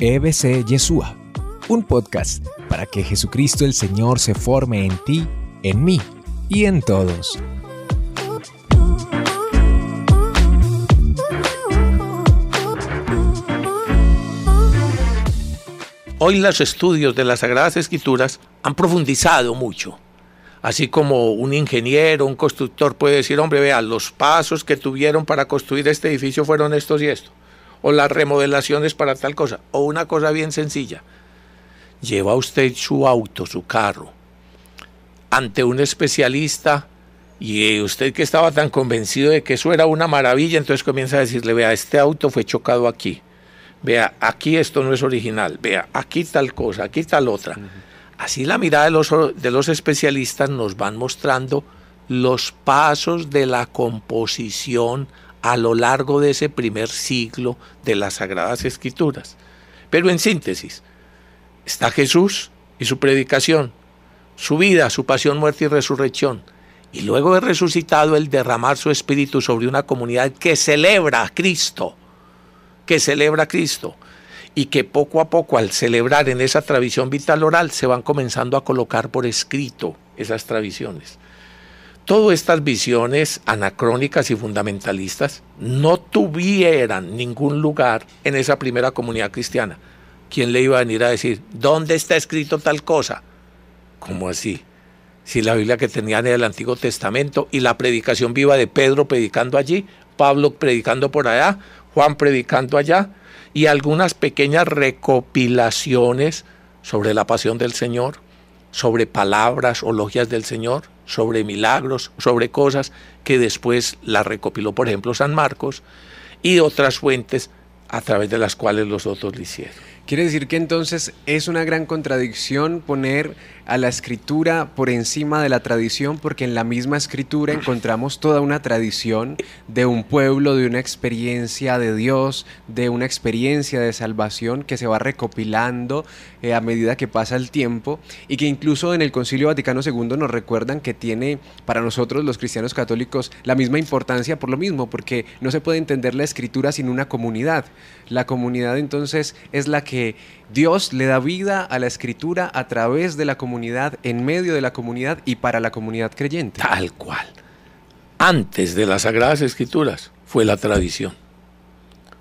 EBC Yeshua, un podcast para que Jesucristo el Señor se forme en ti, en mí y en todos. Hoy los estudios de las Sagradas Escrituras han profundizado mucho. Así como un ingeniero, un constructor puede decir, hombre, vea, los pasos que tuvieron para construir este edificio fueron estos y estos. O las remodelaciones para tal cosa. O una cosa bien sencilla. Lleva usted su auto, su carro, ante un especialista y usted que estaba tan convencido de que eso era una maravilla, entonces comienza a decirle, vea, este auto fue chocado aquí vea, aquí esto no es original, vea, aquí tal cosa, aquí tal otra. Así la mirada de los, de los especialistas nos van mostrando los pasos de la composición a lo largo de ese primer siglo de las Sagradas Escrituras. Pero en síntesis, está Jesús y su predicación, su vida, su pasión, muerte y resurrección, y luego de resucitado el derramar su espíritu sobre una comunidad que celebra a Cristo que celebra Cristo y que poco a poco al celebrar en esa tradición vital oral se van comenzando a colocar por escrito esas tradiciones. Todas estas visiones anacrónicas y fundamentalistas no tuvieran ningún lugar en esa primera comunidad cristiana. ¿Quién le iba a venir a decir, ¿dónde está escrito tal cosa? ¿Cómo así? Si la Biblia que tenían en el Antiguo Testamento y la predicación viva de Pedro predicando allí, Pablo predicando por allá, Juan predicando allá y algunas pequeñas recopilaciones sobre la pasión del Señor, sobre palabras o logias del Señor, sobre milagros, sobre cosas que después la recopiló, por ejemplo, San Marcos, y otras fuentes a través de las cuales los otros lo hicieron. Quiere decir que entonces es una gran contradicción poner a la escritura por encima de la tradición, porque en la misma escritura encontramos toda una tradición de un pueblo, de una experiencia de Dios, de una experiencia de salvación que se va recopilando eh, a medida que pasa el tiempo y que incluso en el Concilio Vaticano II nos recuerdan que tiene para nosotros los cristianos católicos la misma importancia por lo mismo, porque no se puede entender la escritura sin una comunidad. La comunidad entonces es la que Dios le da vida a la escritura a través de la comunidad, en medio de la comunidad y para la comunidad creyente. Tal cual. Antes de las Sagradas Escrituras fue la tradición.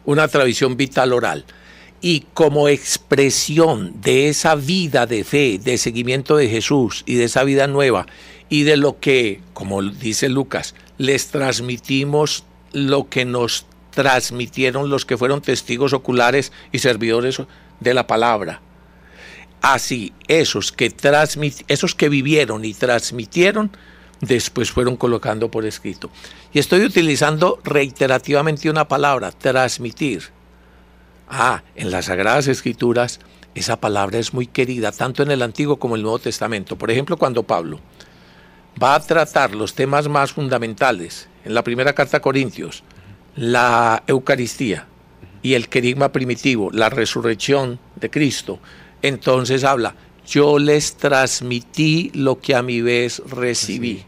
Una tradición vital oral. Y como expresión de esa vida de fe, de seguimiento de Jesús y de esa vida nueva y de lo que, como dice Lucas, les transmitimos lo que nos transmitieron los que fueron testigos oculares y servidores de la palabra. Así, esos que, esos que vivieron y transmitieron, después fueron colocando por escrito. Y estoy utilizando reiterativamente una palabra, transmitir. Ah, en las Sagradas Escrituras esa palabra es muy querida, tanto en el Antiguo como en el Nuevo Testamento. Por ejemplo, cuando Pablo va a tratar los temas más fundamentales en la primera carta a Corintios, la Eucaristía, y el querigma primitivo, la resurrección de Cristo, entonces habla, yo les transmití lo que a mi vez recibí.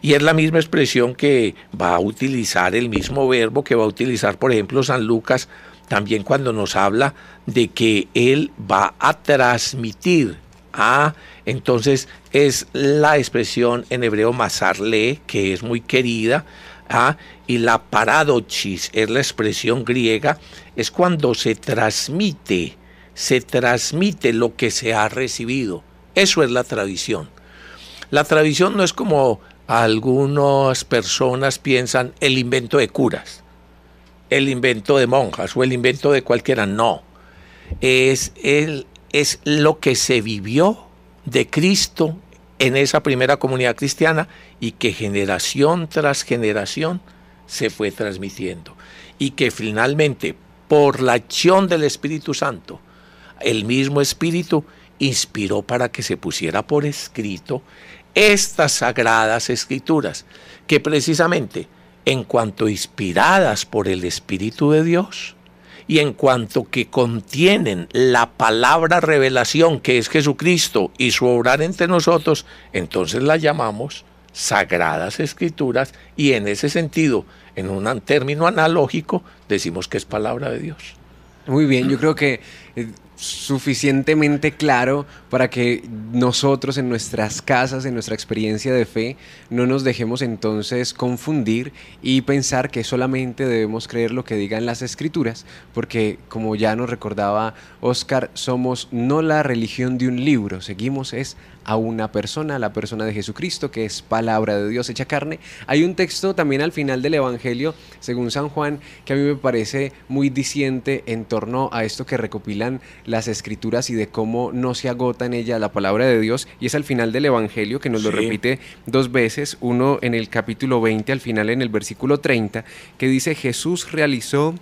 Y es la misma expresión que va a utilizar el mismo verbo que va a utilizar, por ejemplo, San Lucas, también cuando nos habla de que Él va a transmitir. Ah, entonces es la expresión en hebreo masarle, que es muy querida, ah, y la paradoxis es la expresión griega, es cuando se transmite, se transmite lo que se ha recibido. Eso es la tradición. La tradición no es como algunas personas piensan el invento de curas, el invento de monjas o el invento de cualquiera. No. Es, es lo que se vivió de Cristo en esa primera comunidad cristiana y que generación tras generación se fue transmitiendo. Y que finalmente por la acción del Espíritu Santo, el mismo Espíritu inspiró para que se pusiera por escrito estas sagradas escrituras, que precisamente en cuanto inspiradas por el Espíritu de Dios, y en cuanto que contienen la palabra revelación que es Jesucristo y su obrar entre nosotros, entonces la llamamos sagradas escrituras y en ese sentido, en un término analógico, decimos que es palabra de Dios. Muy bien, yo creo que eh, suficientemente claro para que nosotros en nuestras casas, en nuestra experiencia de fe, no nos dejemos entonces confundir y pensar que solamente debemos creer lo que digan las escrituras, porque como ya nos recordaba Oscar, somos no la religión de un libro, seguimos es a una persona, la persona de Jesucristo, que es palabra de Dios hecha carne. Hay un texto también al final del Evangelio, según San Juan, que a mí me parece muy diciente en torno a esto que recopilan las escrituras y de cómo no se agota en ella la palabra de Dios, y es al final del Evangelio, que nos lo repite dos veces, uno en el capítulo 20, al final en el versículo 30, que dice Jesús realizó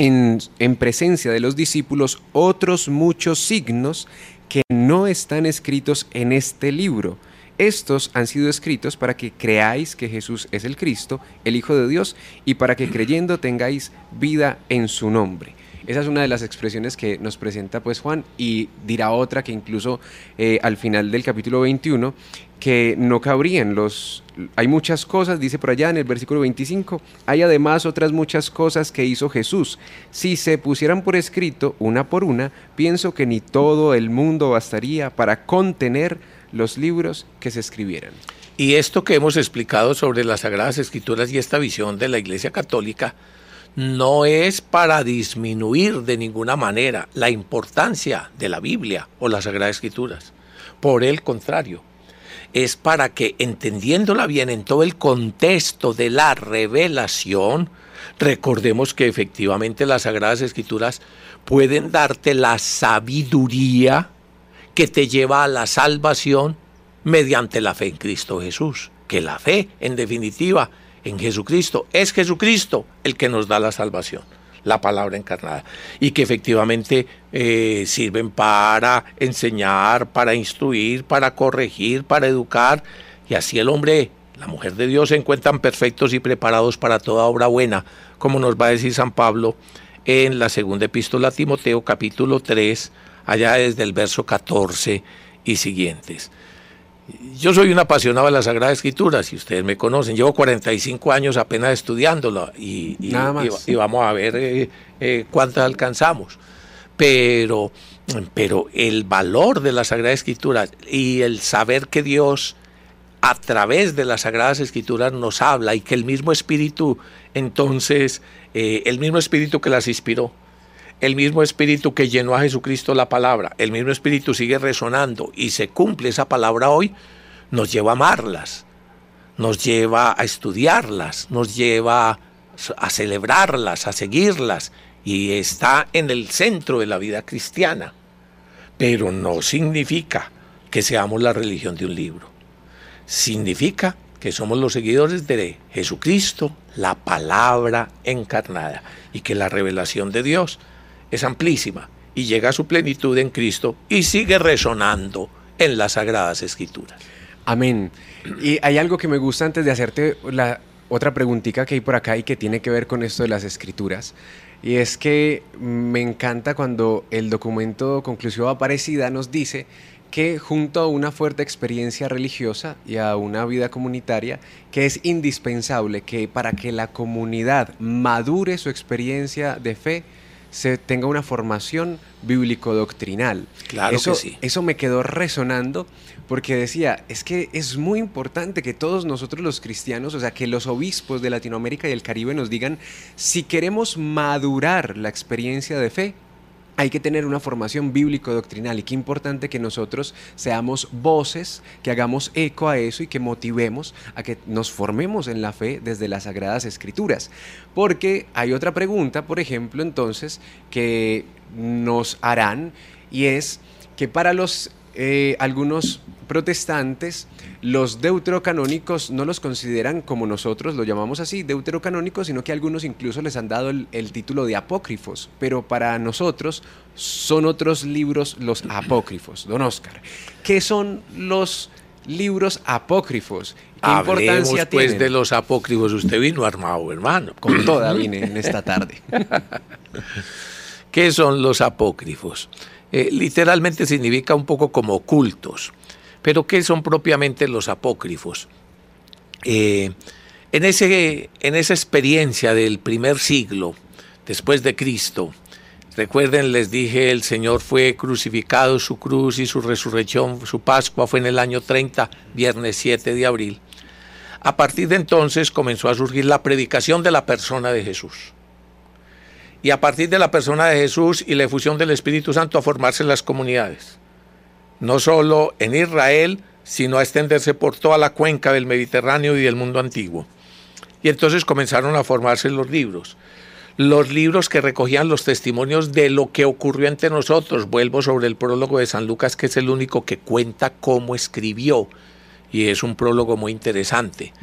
en, en, presencia de los discípulos otros muchos signos que no están escritos en este libro. Estos han sido escritos para que creáis que Jesús es el Cristo, el Hijo de Dios, y para que creyendo tengáis vida en su nombre. Esa es una de las expresiones que nos presenta pues Juan y dirá otra que incluso eh, al final del capítulo 21 que no cabrían los hay muchas cosas dice por allá en el versículo 25 hay además otras muchas cosas que hizo Jesús. Si se pusieran por escrito una por una pienso que ni todo el mundo bastaría para contener los libros que se escribieran. Y esto que hemos explicado sobre las sagradas escrituras y esta visión de la Iglesia Católica no es para disminuir de ninguna manera la importancia de la Biblia o las Sagradas Escrituras. Por el contrario, es para que entendiéndola bien en todo el contexto de la revelación, recordemos que efectivamente las Sagradas Escrituras pueden darte la sabiduría que te lleva a la salvación mediante la fe en Cristo Jesús. Que la fe, en definitiva, en Jesucristo. Es Jesucristo el que nos da la salvación, la palabra encarnada. Y que efectivamente eh, sirven para enseñar, para instruir, para corregir, para educar. Y así el hombre, la mujer de Dios se encuentran perfectos y preparados para toda obra buena, como nos va a decir San Pablo en la segunda epístola a Timoteo capítulo 3, allá desde el verso 14 y siguientes. Yo soy un apasionado de la Sagrada Escritura, si ustedes me conocen. Llevo 45 años apenas estudiándolo y, y, vamos a ver eh, eh, cuántas alcanzamos. Pero, pero el valor de la Sagrada Escritura y el saber que Dios a través de las Sagradas Escrituras nos habla y que el mismo Espíritu, entonces, eh, el mismo Espíritu que las inspiró, el mismo espíritu que llenó a Jesucristo la palabra, el mismo espíritu sigue resonando y se cumple esa palabra hoy, nos lleva a amarlas, nos lleva a estudiarlas, nos lleva a celebrarlas, a seguirlas y está en el centro de la vida cristiana. Pero no significa que seamos la religión de un libro. Significa que somos los seguidores de Jesucristo, la palabra encarnada, y que la revelación de Dios es amplísima y llega a su plenitud en Cristo y sigue resonando en las Sagradas Escrituras. Amén. Y hay algo que me gusta antes de hacerte la otra preguntita que hay por acá y que tiene que ver con esto de las escrituras. Y es que me encanta cuando el documento conclusivo Aparecida nos dice que junto a una fuerte experiencia religiosa y a una vida comunitaria, que es indispensable que para que la comunidad madure su experiencia de fe, se tenga una formación bíblico-doctrinal. Claro eso, que sí. Eso me quedó resonando porque decía, es que es muy importante que todos nosotros los cristianos, o sea, que los obispos de Latinoamérica y el Caribe nos digan, si queremos madurar la experiencia de fe, hay que tener una formación bíblico-doctrinal y qué importante que nosotros seamos voces, que hagamos eco a eso y que motivemos a que nos formemos en la fe desde las Sagradas Escrituras. Porque hay otra pregunta, por ejemplo, entonces, que nos harán y es que para los eh, algunos protestantes, los deuterocanónicos no los consideran como nosotros lo llamamos así, deuterocanónicos, sino que algunos incluso les han dado el, título de apócrifos, pero para nosotros son otros libros los apócrifos. Don Oscar, ¿qué son los libros apócrifos? ¿Qué importancia pues de los apócrifos. Usted vino armado, hermano. Con toda vine en esta tarde. ¿Qué son los apócrifos? Eh, literalmente significa un poco como ocultos. Pero ¿qué son propiamente los apócrifos? Eh, en, ese, en esa experiencia del primer siglo después de Cristo, Recuerden, les dije, el Señor fue crucificado, su cruz y su resurrección, su Pascua fue en el año 30, viernes 7 de abril. A partir de entonces comenzó a surgir la predicación de la persona de Jesús. Y a partir de la persona de Jesús y la efusión del Espíritu Santo a formarse las comunidades. No solo en Israel, sino a extenderse por toda la cuenca del Mediterráneo y del mundo antiguo. Y entonces comenzaron a formarse los libros los libros que recogían los testimonios de lo que ocurrió entre nosotros. Vuelvo sobre el prólogo de San Lucas, que es el único que cuenta cómo escribió, y es un prólogo muy interesante.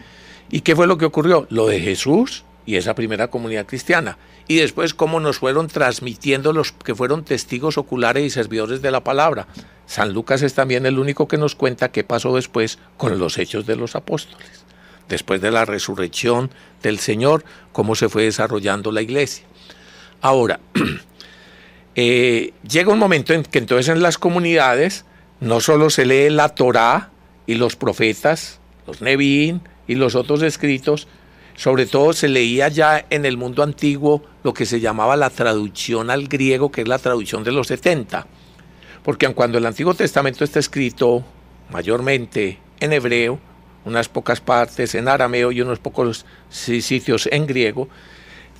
¿Y qué fue lo que ocurrió? Lo de Jesús y esa primera comunidad cristiana. Y después cómo nos fueron transmitiendo los que fueron testigos oculares y servidores de la palabra. San Lucas es también el único que nos cuenta qué pasó después con los hechos de los apóstoles después de la resurrección del Señor, cómo se fue desarrollando la iglesia. Ahora, eh, llega un momento en que entonces en las comunidades no solo se lee la Torá y los profetas, los Nevín y los otros escritos, sobre todo se leía ya en el mundo antiguo lo que se llamaba la traducción al griego, que es la traducción de los 70. Porque cuando el Antiguo Testamento está escrito mayormente en hebreo, unas pocas partes en arameo y unos pocos sitios en griego,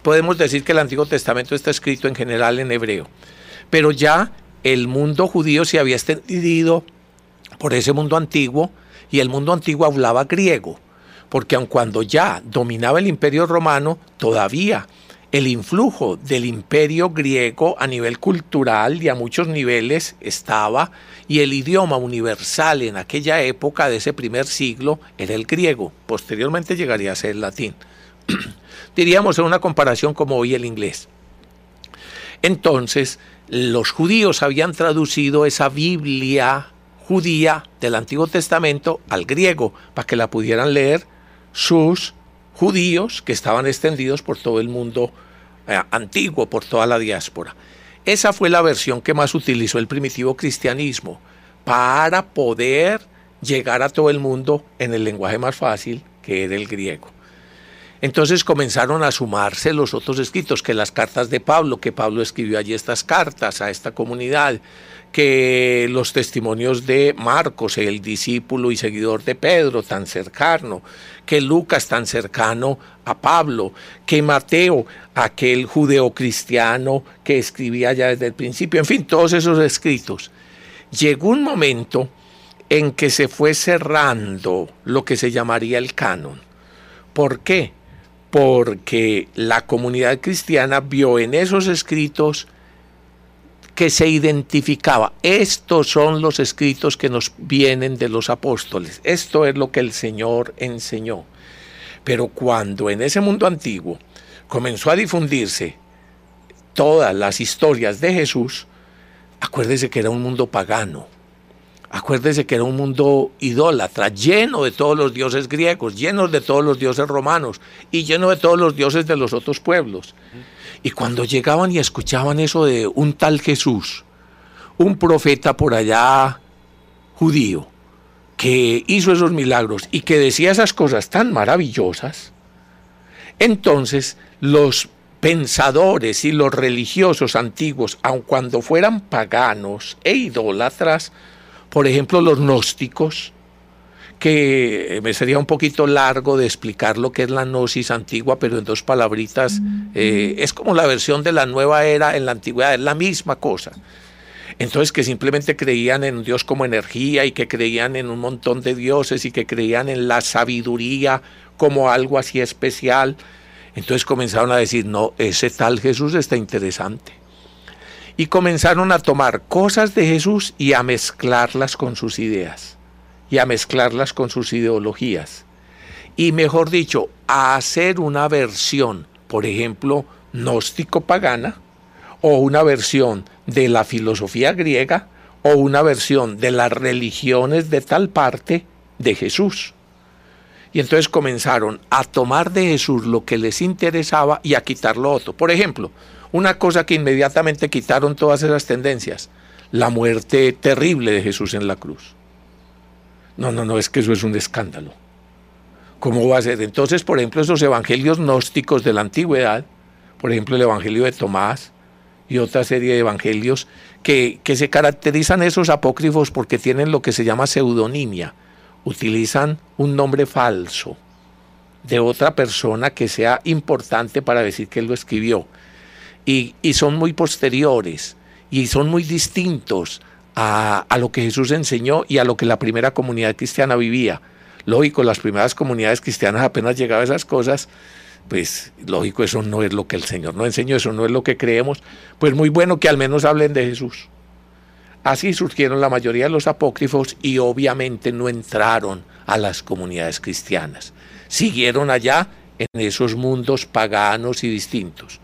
podemos decir que el Antiguo Testamento está escrito en general en hebreo. Pero ya el mundo judío se había extendido por ese mundo antiguo y el mundo antiguo hablaba griego, porque aun cuando ya dominaba el imperio romano, todavía el influjo del imperio griego a nivel cultural y a muchos niveles estaba, y el idioma universal en aquella época de ese primer siglo era el griego, posteriormente llegaría a ser el latín. Diríamos en una comparación como hoy el inglés. Entonces, los judíos habían traducido esa Biblia judía del Antiguo Testamento al griego para que la pudieran leer sus judíos que estaban extendidos por todo el mundo eh, antiguo, por toda la diáspora. Esa fue la versión que más utilizó el primitivo cristianismo para poder llegar a todo el mundo en el lenguaje más fácil, que era el griego. Entonces comenzaron a sumarse los otros escritos, que las cartas de Pablo, que Pablo escribió allí estas cartas a esta comunidad, que los testimonios de Marcos, el discípulo y seguidor de Pedro, tan cercano, que Lucas, tan cercano a Pablo, que Mateo, aquel judeo cristiano que escribía ya desde el principio, en fin, todos esos escritos. Llegó un momento en que se fue cerrando lo que se llamaría el canon. ¿Por qué? Porque la comunidad cristiana vio en esos escritos que se identificaba. Estos son los escritos que nos vienen de los apóstoles. Esto es lo que el Señor enseñó. Pero cuando en ese mundo antiguo comenzó a difundirse todas las historias de Jesús, acuérdese que era un mundo pagano. Acuérdese que era un mundo idólatra, lleno de todos los dioses griegos, lleno de todos los dioses romanos y lleno de todos los dioses de los otros pueblos. Y cuando llegaban y escuchaban eso de un tal Jesús, un profeta por allá judío, que hizo esos milagros y que decía esas cosas tan maravillosas, entonces los pensadores y los religiosos antiguos, aun cuando fueran paganos e idólatras, por ejemplo los gnósticos, que me sería un poquito largo de explicar lo que es la gnosis antigua, pero en dos palabritas, eh, es como la versión de la nueva era en la antigüedad, es la misma cosa. Entonces que simplemente creían en Dios como energía y que creían en un montón de dioses y que creían en la sabiduría como algo así especial. Entonces comenzaron a decir, no, ese tal Jesús está interesante. Y comenzaron a tomar cosas de Jesús y a mezclarlas con sus ideas y a mezclarlas con sus ideologías. Y mejor dicho, a hacer una versión, por ejemplo, gnóstico-pagana, o una versión de la filosofía griega, o una versión de las religiones de tal parte de Jesús. Y entonces comenzaron a tomar de Jesús lo que les interesaba y a quitar lo otro. Por ejemplo, una cosa que inmediatamente quitaron todas esas tendencias, la muerte terrible de Jesús en la cruz. No, no, no, es que eso es un escándalo. ¿Cómo va a ser? Entonces, por ejemplo, esos evangelios gnósticos de la antigüedad, por ejemplo, el evangelio de Tomás y otra serie de evangelios que, que se caracterizan esos apócrifos porque tienen lo que se llama pseudonimia, utilizan un nombre falso de otra persona que sea importante para decir que él lo escribió. Y, son muy posteriores y son muy distintos a, a, lo que Jesús enseñó y a lo que la primera comunidad cristiana vivía. Lógico, las primeras comunidades cristianas apenas llegaban a esas cosas, pues lógico, eso no es lo que el Señor nos enseñó, eso no es lo que creemos, pues muy bueno que al menos hablen de Jesús. Así surgieron la mayoría de los apócrifos y obviamente no entraron a las comunidades cristianas. Siguieron allá en esos mundos paganos y distintos.